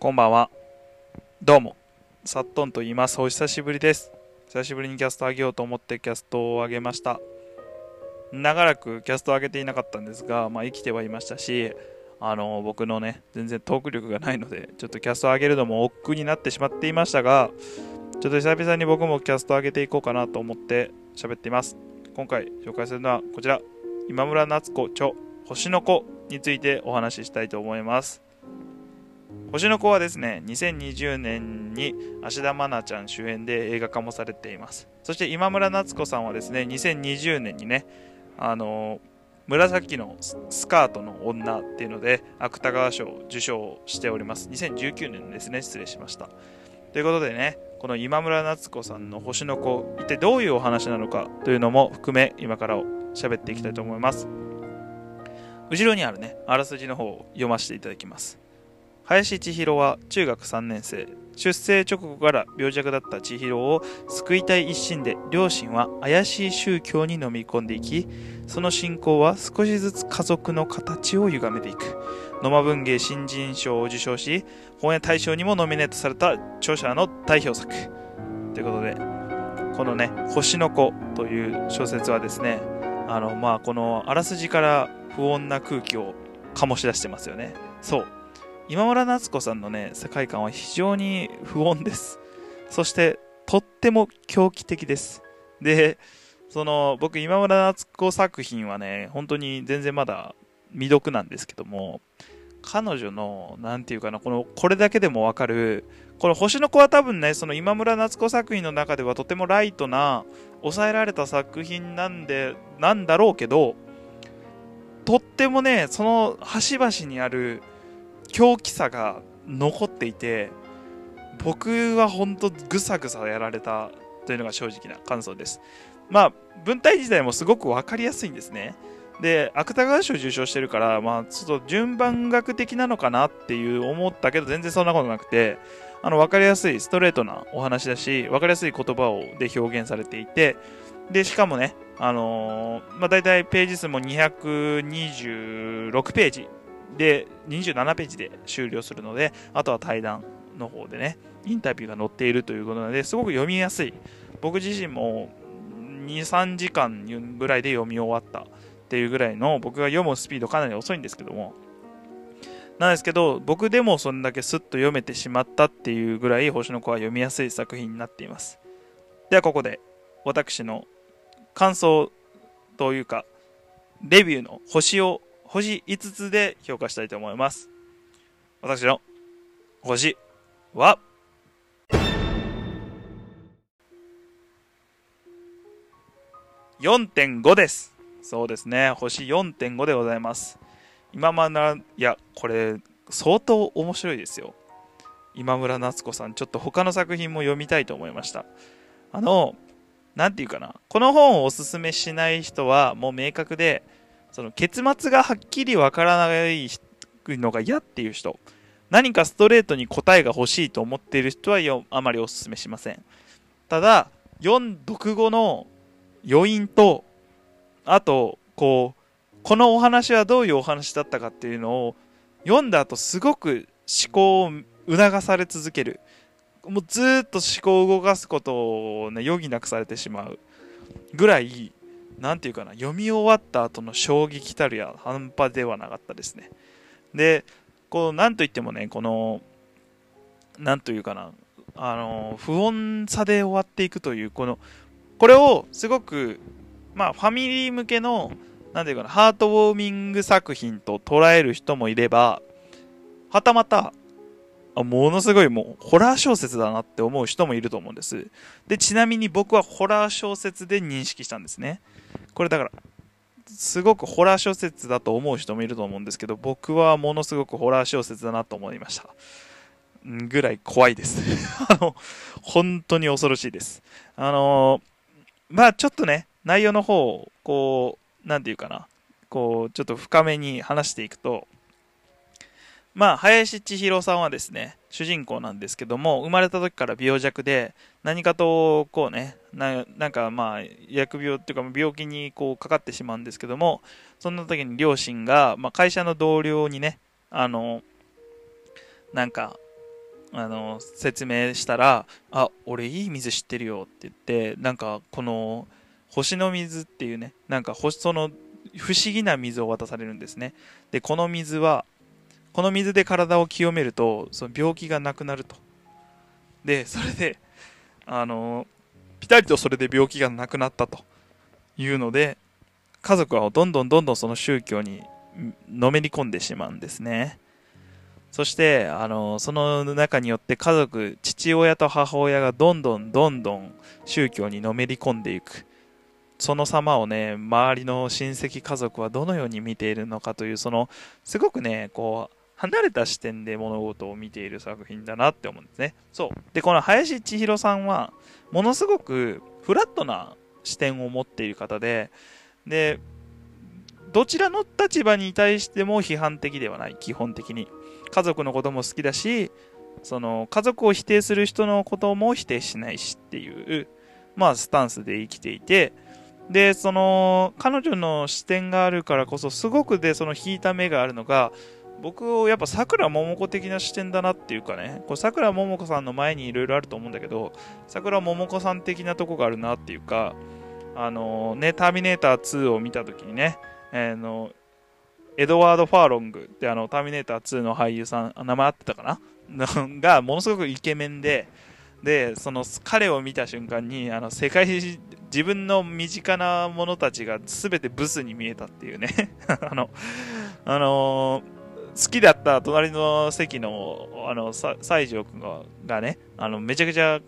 こんばんは。どうも、さっとんと言います。お久しぶりです。久しぶりにキャスト上げようと思ってキャストを上げました。長らくキャストを上げていなかったんですが、まあ、生きてはいましたし、あの僕のね、全然トーク力がないので、ちょっとキャストを上げるのも億劫になってしまっていましたが、ちょっと久々に僕もキャストを上げていこうかなと思って喋っています。今回紹介するのはこちら、今村夏子著星の子についてお話ししたいと思います。星の子はですね、2020年に芦田愛菜ちゃん主演で映画化もされています。そして今村夏子さんはですね、2020年にね、あの紫のスカートの女っていうので芥川賞受賞しております。2019年ですね、失礼しました。ということでね、この今村夏子さんの星の子、一体どういうお話なのかというのも含め、今から喋っていきたいと思います。後ろにあるね、あらすじの方を読ませていただきます。林千尋は中学3年生。出生直後から病弱だった千尋を救いたい一心で両親は怪しい宗教に飲み込んでいきその信仰は少しずつ家族の形を歪めていく。野間文芸新人賞を受賞し本屋大賞にもノミネートされた著者の代表作。ということでこのね「星の子」という小説はですねあのまあこのあらすじから不穏な空気を醸し出してますよね。そう。今村夏子さんのね世界観は非常に不穏です。そしてとっても狂気的です。でその僕今村夏子作品はね本当に全然まだ未読なんですけども彼女の何て言うかなこのこれだけでもわかるこの星の子は多分ねその今村夏子作品の中ではとてもライトな抑えられた作品なんでなんだろうけどとってもねその端々にある狂気さが残っていて僕は本当ぐさぐさやられたというのが正直な感想です。まあ文体自体もすごく分かりやすいんですね。で芥川賞受賞してるからまあちょっと順番学的なのかなっていう思ったけど全然そんなことなくてあの分かりやすいストレートなお話だし分かりやすい言葉をで表現されていてでしかもねあのー、まあ大体ページ数も226ページで27ページで終了するのであとは対談の方でねインタビューが載っているということなのですごく読みやすい。僕自身も23時間ぐらいで読み終わったっていうぐらいの僕が読むスピードかなり遅いんですけども。なんですけど僕でもそんだけスッと読めてしまったっていうぐらい星の子は読みやすい作品になっています。ではここで私の感想というかレビューの星を星5つで評価したいと思います。私の星は、4.5です。そうですね。星4.5でございます。今まな、いや、これ、相当面白いですよ。今村夏子さん、ちょっと他の作品も読みたいと思いました。あの、なんていうかな。この本をおすすめしない人は、もう明確で、その結末がはっきりわからないのが嫌っていう人。何かストレートに答えが欲しいと思っている人はよあまりお勧めしません。ただ読読後の余韻とあとこうこのお話はどういうお話だったかっていうのを読んだ後すごく思考を促され続ける。もうずっと思考を動かすことをね余儀なくされてしまうぐらいなんていうかな、読み終わった後の衝撃たるや半端ではなかったですね。で、こう、なんといってもね、この、なんというかな、あの、不穏さで終わっていくという、この、これをすごく、まあ、ファミリー向けの、なんていうかな、ハートウォーミング作品と捉える人もいれば、はたまた、ものすごいもうホラー小説だなって思う人もいると思うんです。で、ちなみに僕はホラー小説で認識したんですね。これだから、すごくホラー小説だと思う人もいると思うんですけど、僕はものすごくホラー小説だなと思いました。ぐらい怖いです。あの、本当に恐ろしいです。あの、まあちょっとね、内容の方を、こう、なんていうかな、こう、ちょっと深めに話していくと、まあ、林千尋さんはですね、主人公なんですけども、生まれた時から病弱で、何かと、こうね、なんかまあ、疫病っていうか、病気にこうかかってしまうんですけども、そんな時に両親が、まあ、会社の同僚にね、あの、なんか、あの説明したら「あ俺いい水知ってるよ」って言ってなんかこの星の水っていうねなんか星その不思議な水を渡されるんですね。でこの水はこの水で体を清めるとその病気がなくなると。でそれであのピタリとそれで病気がなくなったと。いうので家族はどんどんどんどんその宗教にのめり込んでしまうんですね。そしてあのその中によって家族父親と母親がどんどんどんどん宗教にのめり込んでいく。その様をね周りの親戚家族はどのように見ているのかというそのすごくねこう離れた視点で物事を見ている作品だなって思うんですね。そう。でこの林千尋さんはものすごくフラットな視点を持っている方ででどちらの立場に対しても批判的ではない。基本的に。家族のことも好きだしその家族を否定する人のことも否定しないしっていうまあスタンスで生きていてでその彼女の視点があるからこそすごくでその引いた目があるのが僕やっぱさくらももこ的な視点だなっていうかねこれさくらももこさんの前にいろいろあると思うんだけどさくらももこさん的なとこがあるなっていうかあのねターミネーター2を見た時にね、えー、のエドワード・ファーロングってあの、ターミネーター2の俳優さん、名前合ってたかな？が、ものすごくイケメンで、で、その彼を見た瞬間に、あの、世界、自分の身近な者たちが全てブスに見えたっていうね。あの、あのー、好きだった隣の席の、あの、西条君がね、あの、めちゃくちゃ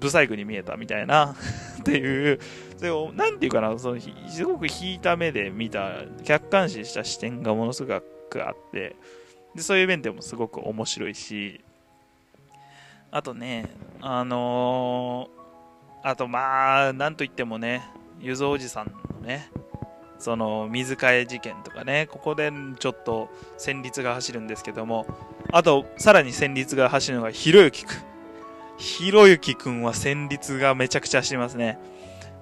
ブサイクに見えたみたいな っていう、それを、なんていうかな、その、すごく引いた目で見た、客観視した視点がものすごくあって、で、そういう面でもすごく面白いし、あとね、あのー、あとまあ、なんといってもね、ゆずおじさんのね、その水替え事件とかね、ここでちょっと戦慄が走るんですけども、あと、さらに戦慄が走るのがひろゆきくん。ひろゆきくんは戦慄がめちゃくちゃしてますね。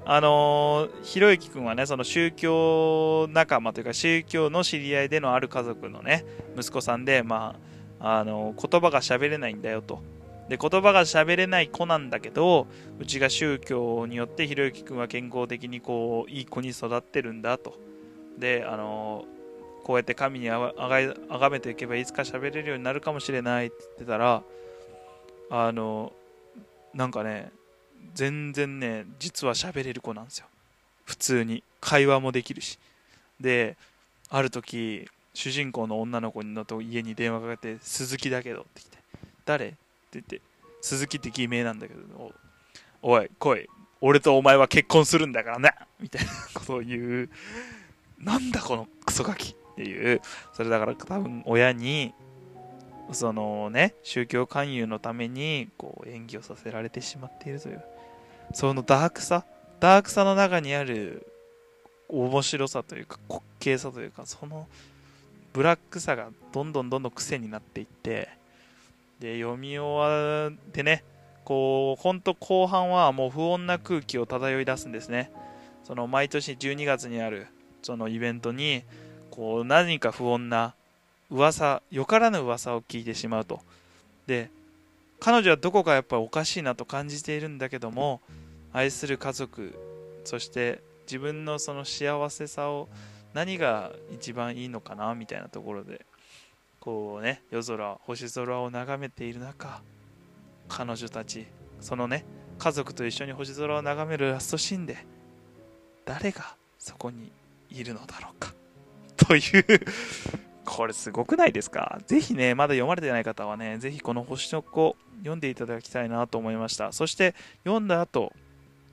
あの、ひろゆきくんはね、その宗教仲間というか、宗教の知り合いでのある家族のね、息子さんで、まあ、あのー、言葉が喋れないんだよと。で、言葉が喋れない子なんだけど、うちが宗教によってひろゆきくんは健康的にこう、いい子に育ってるんだと。で、あの、こうやって神にあがめていけばいつか喋れるようになるかもしれないって言ってたら、あのなんかね全然ね実は喋れる子なんですよ普通に会話もできるしである時主人公の女の子のと家に電話かけて「鈴木だけど」って来て「誰?」言って「鈴木って偽名なんだけどおい来い。俺とお前は結婚するんだからな」みたいなことを言う。なんだこのクソガキっていう。それだから多分親にそのね宗教勧誘のためにこう演技をさせられてしまっているという。そのダークさダークさの中にある面白さというか滑稽さというかそのブラックさがどんどんどんどん癖になっていってで読み終わってねこう本当後半はもう不穏な空気を漂い出すんですね。その毎年12月にあるそのイベントにこう何か不穏な噂よからぬ噂を聞いてしまうと。で彼女はどこかやっぱりおかしいなと感じているんだけども愛する家族そして自分のその幸せさを何が一番いいのかなみたいなところでこうね夜空星空を眺めている中彼女たちそのね家族と一緒に星空を眺めるラストシーンで誰がそこにいるのだろうかというこれすごくないですか？ぜひね、まだ読まれてない方はね、ぜひこの星の子読んでいただきたいなと思いました。そして読んだ後、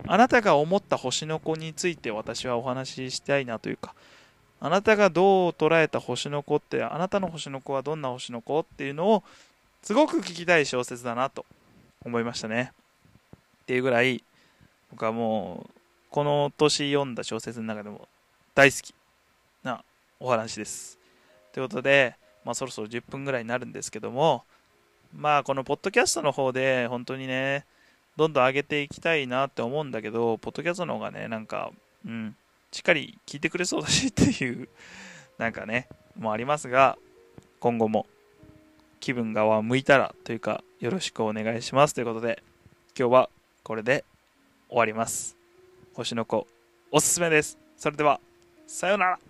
あなたが思った星の子について私はお話ししたいなというか、あなたがどう捉えた星の子って、あなたの星の子はどんな星の子っていうのをすごく聞きたい小説だなと思いましたね。っていうぐらい、僕はもう、この年読んだ小説の中でも大好きなお話です。ということで、まあ、そろそろ10分ぐらいになるんですけども、まあ、このポッドキャストの方で、本当にね、どんどん上げていきたいなって思うんだけど、ポッドキャストの方がね、なんか、うん、しっかり聞いてくれそうだしっていう、なんかね、もありますが、今後も、気分が向いたらというかよろしくお願いしますということで今日はこれで終わります。星の子おすすめです。それではさようなら。